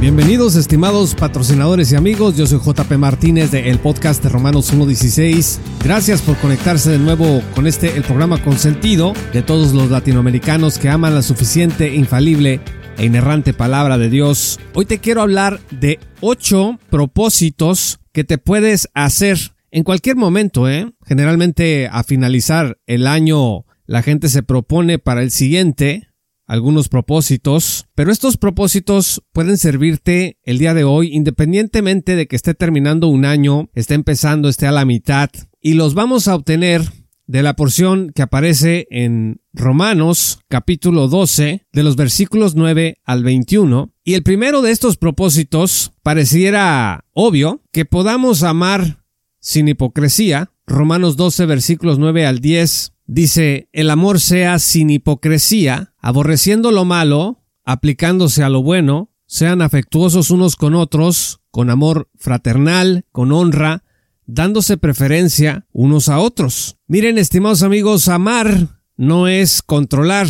Bienvenidos estimados patrocinadores y amigos, yo soy JP Martínez de el podcast Romanos 1.16. Gracias por conectarse de nuevo con este, el programa consentido de todos los latinoamericanos que aman la suficiente, infalible e inerrante palabra de Dios. Hoy te quiero hablar de ocho propósitos que te puedes hacer en cualquier momento, ¿eh? Generalmente a finalizar el año la gente se propone para el siguiente algunos propósitos, pero estos propósitos pueden servirte el día de hoy independientemente de que esté terminando un año, esté empezando, esté a la mitad, y los vamos a obtener de la porción que aparece en Romanos capítulo 12 de los versículos 9 al 21. Y el primero de estos propósitos pareciera obvio que podamos amar sin hipocresía. Romanos 12 versículos 9 al 10 dice, el amor sea sin hipocresía aborreciendo lo malo, aplicándose a lo bueno, sean afectuosos unos con otros, con amor fraternal, con honra, dándose preferencia unos a otros. Miren, estimados amigos, amar no es controlar,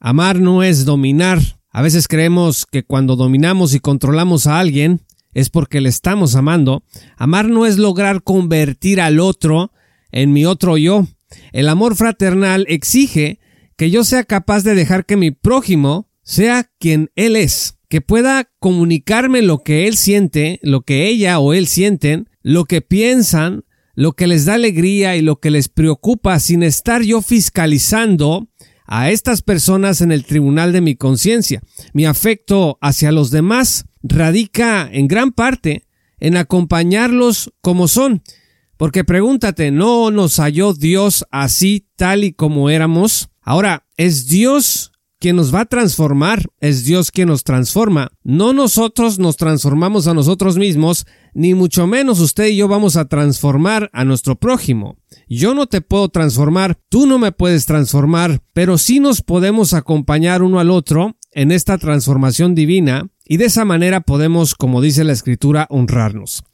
amar no es dominar. A veces creemos que cuando dominamos y controlamos a alguien es porque le estamos amando. Amar no es lograr convertir al otro en mi otro yo. El amor fraternal exige que yo sea capaz de dejar que mi prójimo sea quien él es, que pueda comunicarme lo que él siente, lo que ella o él sienten, lo que piensan, lo que les da alegría y lo que les preocupa sin estar yo fiscalizando a estas personas en el tribunal de mi conciencia. Mi afecto hacia los demás radica en gran parte en acompañarlos como son. Porque pregúntate, ¿no nos halló Dios así tal y como éramos? Ahora, es Dios quien nos va a transformar, es Dios quien nos transforma. No nosotros nos transformamos a nosotros mismos, ni mucho menos usted y yo vamos a transformar a nuestro prójimo. Yo no te puedo transformar, tú no me puedes transformar, pero sí nos podemos acompañar uno al otro en esta transformación divina y de esa manera podemos, como dice la escritura, honrarnos.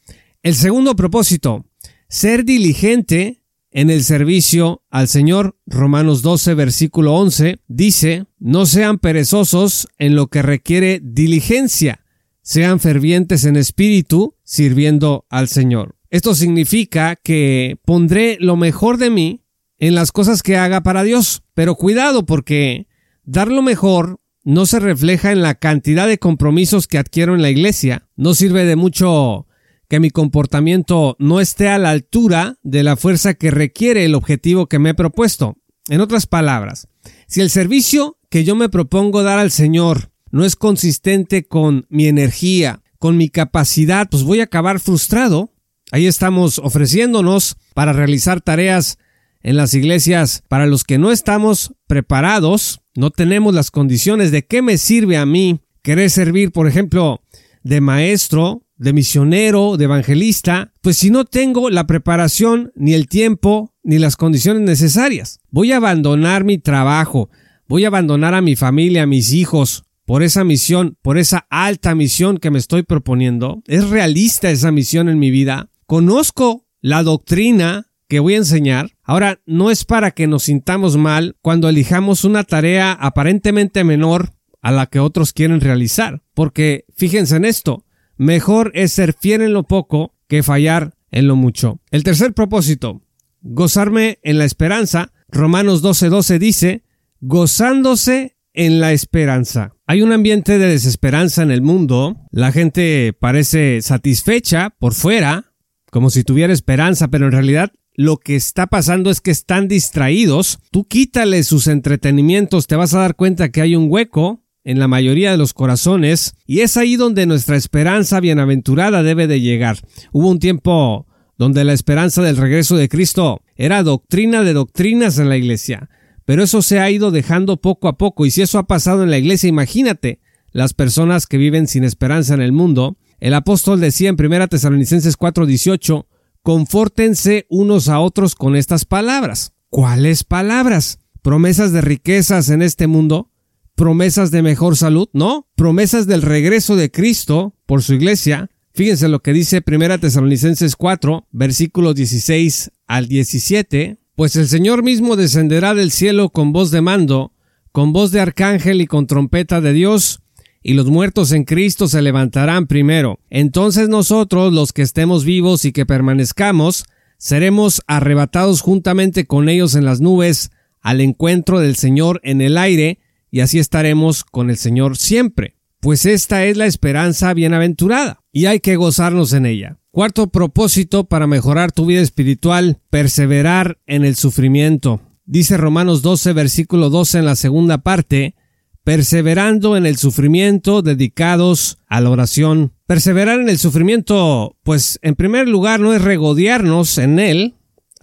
El segundo propósito, ser diligente en el servicio al Señor. Romanos 12, versículo 11 dice, no sean perezosos en lo que requiere diligencia, sean fervientes en espíritu, sirviendo al Señor. Esto significa que pondré lo mejor de mí en las cosas que haga para Dios. Pero cuidado porque dar lo mejor no se refleja en la cantidad de compromisos que adquiero en la iglesia. No sirve de mucho que mi comportamiento no esté a la altura de la fuerza que requiere el objetivo que me he propuesto. En otras palabras, si el servicio que yo me propongo dar al Señor no es consistente con mi energía, con mi capacidad, pues voy a acabar frustrado. Ahí estamos ofreciéndonos para realizar tareas en las iglesias para los que no estamos preparados, no tenemos las condiciones de qué me sirve a mí querer servir, por ejemplo, de maestro de misionero, de evangelista, pues si no tengo la preparación, ni el tiempo, ni las condiciones necesarias, voy a abandonar mi trabajo, voy a abandonar a mi familia, a mis hijos, por esa misión, por esa alta misión que me estoy proponiendo. ¿Es realista esa misión en mi vida? ¿Conozco la doctrina que voy a enseñar? Ahora, no es para que nos sintamos mal cuando elijamos una tarea aparentemente menor a la que otros quieren realizar, porque fíjense en esto, mejor es ser fiel en lo poco que fallar en lo mucho. El tercer propósito, gozarme en la esperanza. Romanos 12:12 dice, gozándose en la esperanza. Hay un ambiente de desesperanza en el mundo, la gente parece satisfecha por fuera, como si tuviera esperanza, pero en realidad lo que está pasando es que están distraídos. Tú quítale sus entretenimientos, te vas a dar cuenta que hay un hueco en la mayoría de los corazones, y es ahí donde nuestra esperanza bienaventurada debe de llegar. Hubo un tiempo donde la esperanza del regreso de Cristo era doctrina de doctrinas en la iglesia, pero eso se ha ido dejando poco a poco, y si eso ha pasado en la iglesia, imagínate las personas que viven sin esperanza en el mundo. El apóstol decía en 1 Tesalonicenses 4:18, confórtense unos a otros con estas palabras. ¿Cuáles palabras? ¿Promesas de riquezas en este mundo? Promesas de mejor salud, no, promesas del regreso de Cristo por su iglesia. Fíjense lo que dice 1 Tesalonicenses 4, versículos 16 al 17, pues el Señor mismo descenderá del cielo con voz de mando, con voz de arcángel y con trompeta de Dios, y los muertos en Cristo se levantarán primero. Entonces nosotros, los que estemos vivos y que permanezcamos, seremos arrebatados juntamente con ellos en las nubes al encuentro del Señor en el aire, y así estaremos con el Señor siempre. Pues esta es la esperanza bienaventurada, y hay que gozarnos en ella. Cuarto propósito para mejorar tu vida espiritual, perseverar en el sufrimiento. Dice Romanos 12, versículo 12 en la segunda parte, perseverando en el sufrimiento, dedicados a la oración. Perseverar en el sufrimiento, pues en primer lugar no es regodearnos en él,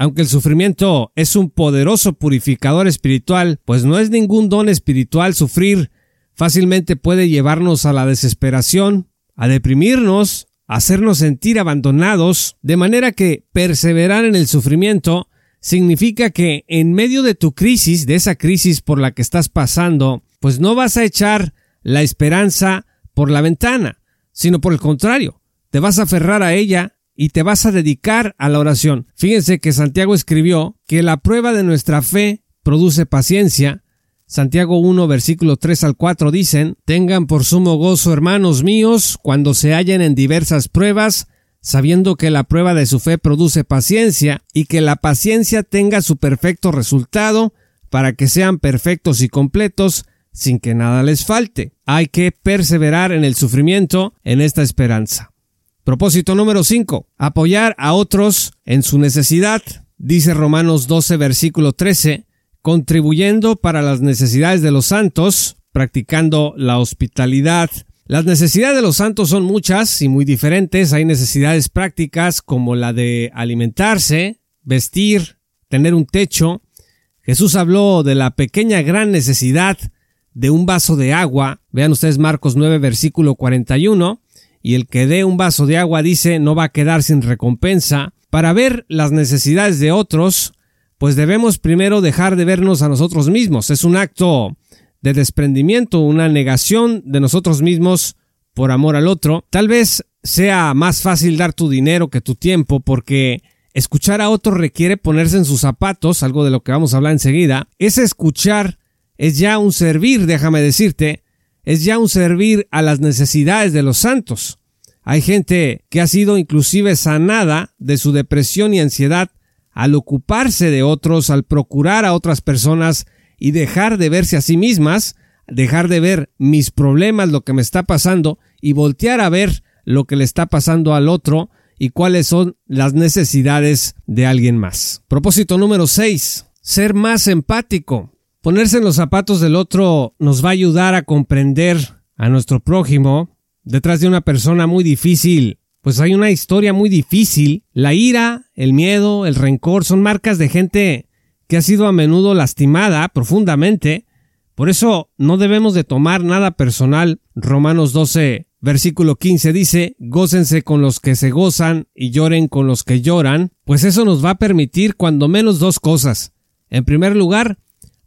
aunque el sufrimiento es un poderoso purificador espiritual, pues no es ningún don espiritual sufrir, fácilmente puede llevarnos a la desesperación, a deprimirnos, a hacernos sentir abandonados, de manera que perseverar en el sufrimiento significa que en medio de tu crisis, de esa crisis por la que estás pasando, pues no vas a echar la esperanza por la ventana, sino por el contrario, te vas a aferrar a ella y te vas a dedicar a la oración. Fíjense que Santiago escribió que la prueba de nuestra fe produce paciencia. Santiago 1 versículo 3 al 4 dicen, tengan por sumo gozo hermanos míos cuando se hallen en diversas pruebas, sabiendo que la prueba de su fe produce paciencia y que la paciencia tenga su perfecto resultado para que sean perfectos y completos sin que nada les falte. Hay que perseverar en el sufrimiento en esta esperanza. Propósito número 5. Apoyar a otros en su necesidad. Dice Romanos 12 versículo 13, contribuyendo para las necesidades de los santos, practicando la hospitalidad. Las necesidades de los santos son muchas y muy diferentes. Hay necesidades prácticas como la de alimentarse, vestir, tener un techo. Jesús habló de la pequeña gran necesidad de un vaso de agua. Vean ustedes Marcos 9 versículo 41. Y el que dé un vaso de agua dice no va a quedar sin recompensa. Para ver las necesidades de otros, pues debemos primero dejar de vernos a nosotros mismos. Es un acto de desprendimiento, una negación de nosotros mismos por amor al otro. Tal vez sea más fácil dar tu dinero que tu tiempo porque escuchar a otro requiere ponerse en sus zapatos, algo de lo que vamos a hablar enseguida. Ese escuchar es ya un servir, déjame decirte, es ya un servir a las necesidades de los santos. Hay gente que ha sido inclusive sanada de su depresión y ansiedad al ocuparse de otros, al procurar a otras personas y dejar de verse a sí mismas, dejar de ver mis problemas, lo que me está pasando y voltear a ver lo que le está pasando al otro y cuáles son las necesidades de alguien más. Propósito número 6. Ser más empático. Ponerse en los zapatos del otro nos va a ayudar a comprender a nuestro prójimo. Detrás de una persona muy difícil, pues hay una historia muy difícil. La ira, el miedo, el rencor son marcas de gente que ha sido a menudo lastimada profundamente. Por eso no debemos de tomar nada personal. Romanos 12, versículo 15 dice, gócense con los que se gozan y lloren con los que lloran, pues eso nos va a permitir cuando menos dos cosas. En primer lugar,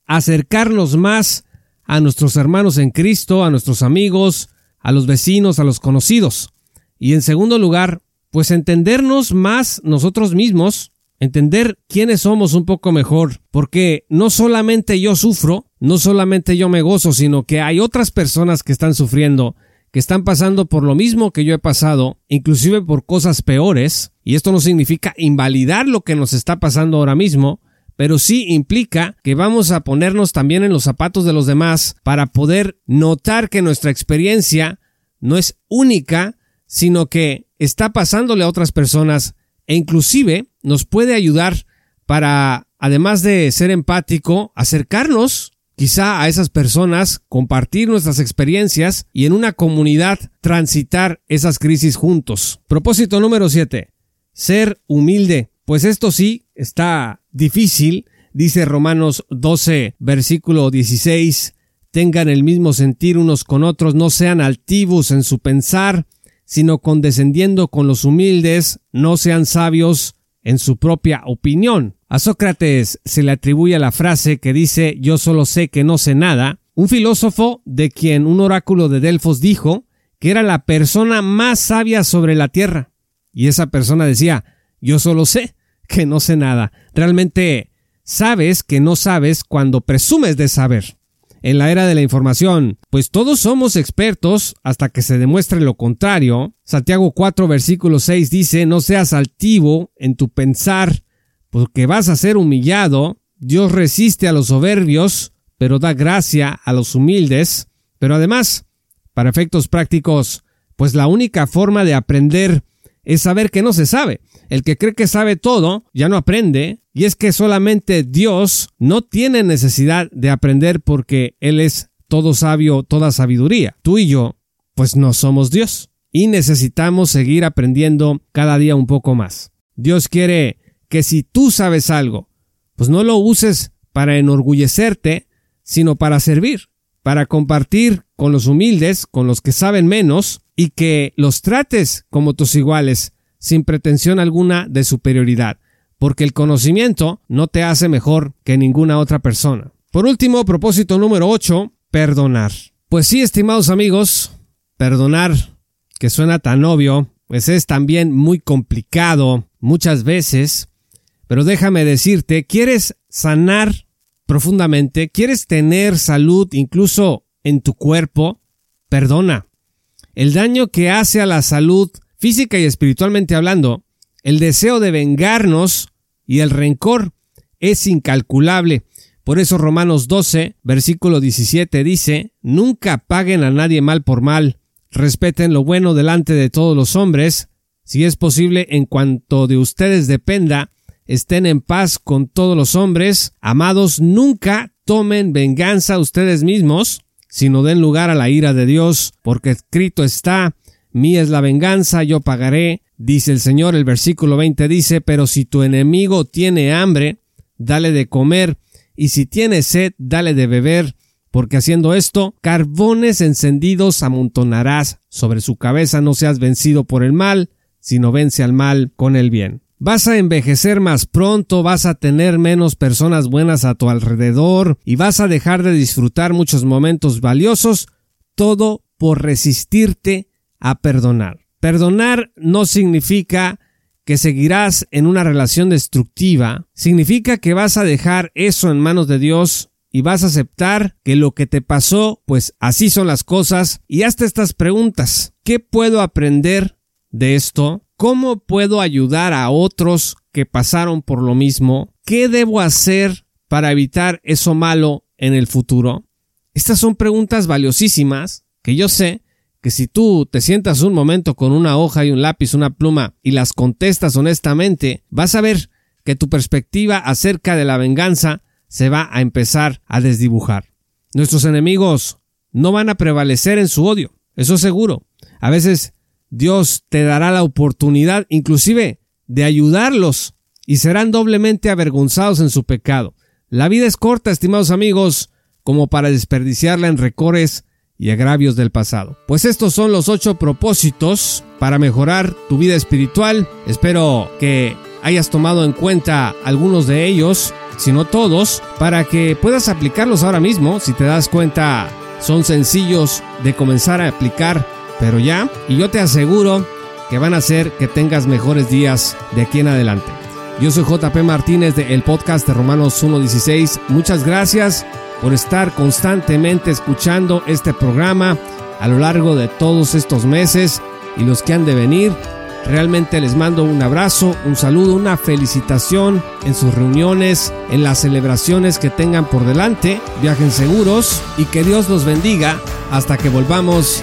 acercarnos más a nuestros hermanos en Cristo, a nuestros amigos, a los vecinos, a los conocidos. Y en segundo lugar, pues entendernos más nosotros mismos, entender quiénes somos un poco mejor, porque no solamente yo sufro, no solamente yo me gozo, sino que hay otras personas que están sufriendo, que están pasando por lo mismo que yo he pasado, inclusive por cosas peores, y esto no significa invalidar lo que nos está pasando ahora mismo, pero sí implica que vamos a ponernos también en los zapatos de los demás para poder notar que nuestra experiencia no es única, sino que está pasándole a otras personas e inclusive nos puede ayudar para, además de ser empático, acercarnos quizá a esas personas, compartir nuestras experiencias y en una comunidad transitar esas crisis juntos. Propósito número 7. Ser humilde. Pues esto sí está difícil, dice Romanos 12, versículo 16, tengan el mismo sentir unos con otros, no sean altivos en su pensar, sino condescendiendo con los humildes, no sean sabios en su propia opinión. A Sócrates se le atribuye la frase que dice yo solo sé que no sé nada, un filósofo de quien un oráculo de Delfos dijo que era la persona más sabia sobre la tierra. Y esa persona decía yo solo sé que no sé nada. Realmente sabes que no sabes cuando presumes de saber. en la era de la información, pues todos somos expertos hasta que se demuestre lo contrario. Santiago 4 versículo 6 dice, no seas altivo en tu pensar, porque vas a ser humillado. Dios resiste a los soberbios, pero da gracia a los humildes. Pero además, para efectos prácticos, pues la única forma de aprender es saber que no se sabe. El que cree que sabe todo ya no aprende, y es que solamente Dios no tiene necesidad de aprender porque Él es todo sabio, toda sabiduría. Tú y yo, pues no somos Dios, y necesitamos seguir aprendiendo cada día un poco más. Dios quiere que si tú sabes algo, pues no lo uses para enorgullecerte, sino para servir, para compartir con los humildes, con los que saben menos, y que los trates como tus iguales, sin pretensión alguna de superioridad, porque el conocimiento no te hace mejor que ninguna otra persona. Por último, propósito número 8, perdonar. Pues sí, estimados amigos, perdonar, que suena tan obvio, pues es también muy complicado muchas veces, pero déjame decirte, ¿quieres sanar profundamente? ¿Quieres tener salud incluso en tu cuerpo? Perdona. El daño que hace a la salud física y espiritualmente hablando, el deseo de vengarnos y el rencor es incalculable. Por eso Romanos 12, versículo 17 dice, Nunca paguen a nadie mal por mal, respeten lo bueno delante de todos los hombres, si es posible en cuanto de ustedes dependa, estén en paz con todos los hombres, amados, nunca tomen venganza ustedes mismos, sino den lugar a la ira de Dios, porque escrito está, mía es la venganza, yo pagaré, dice el Señor, el versículo 20 dice, pero si tu enemigo tiene hambre, dale de comer, y si tiene sed, dale de beber, porque haciendo esto, carbones encendidos amontonarás sobre su cabeza, no seas vencido por el mal, sino vence al mal con el bien. Vas a envejecer más pronto, vas a tener menos personas buenas a tu alrededor y vas a dejar de disfrutar muchos momentos valiosos, todo por resistirte a perdonar. Perdonar no significa que seguirás en una relación destructiva, significa que vas a dejar eso en manos de Dios y vas a aceptar que lo que te pasó, pues así son las cosas, y hazte estas preguntas. ¿Qué puedo aprender de esto? ¿Cómo puedo ayudar a otros que pasaron por lo mismo? ¿Qué debo hacer para evitar eso malo en el futuro? Estas son preguntas valiosísimas que yo sé que si tú te sientas un momento con una hoja y un lápiz, una pluma y las contestas honestamente, vas a ver que tu perspectiva acerca de la venganza se va a empezar a desdibujar. Nuestros enemigos no van a prevalecer en su odio, eso seguro. A veces Dios te dará la oportunidad inclusive de ayudarlos y serán doblemente avergonzados en su pecado. La vida es corta, estimados amigos, como para desperdiciarla en recores y agravios del pasado. Pues estos son los ocho propósitos para mejorar tu vida espiritual. Espero que hayas tomado en cuenta algunos de ellos, si no todos, para que puedas aplicarlos ahora mismo. Si te das cuenta, son sencillos de comenzar a aplicar pero ya, y yo te aseguro que van a hacer que tengas mejores días de aquí en adelante. Yo soy JP Martínez de podcast de Romanos 1.16. Muchas gracias por estar constantemente escuchando este programa a lo largo de todos estos meses y los que han de venir. Realmente les mando un abrazo, un saludo, una felicitación en sus reuniones, en las celebraciones que tengan por delante. Viajen seguros y que Dios los bendiga hasta que volvamos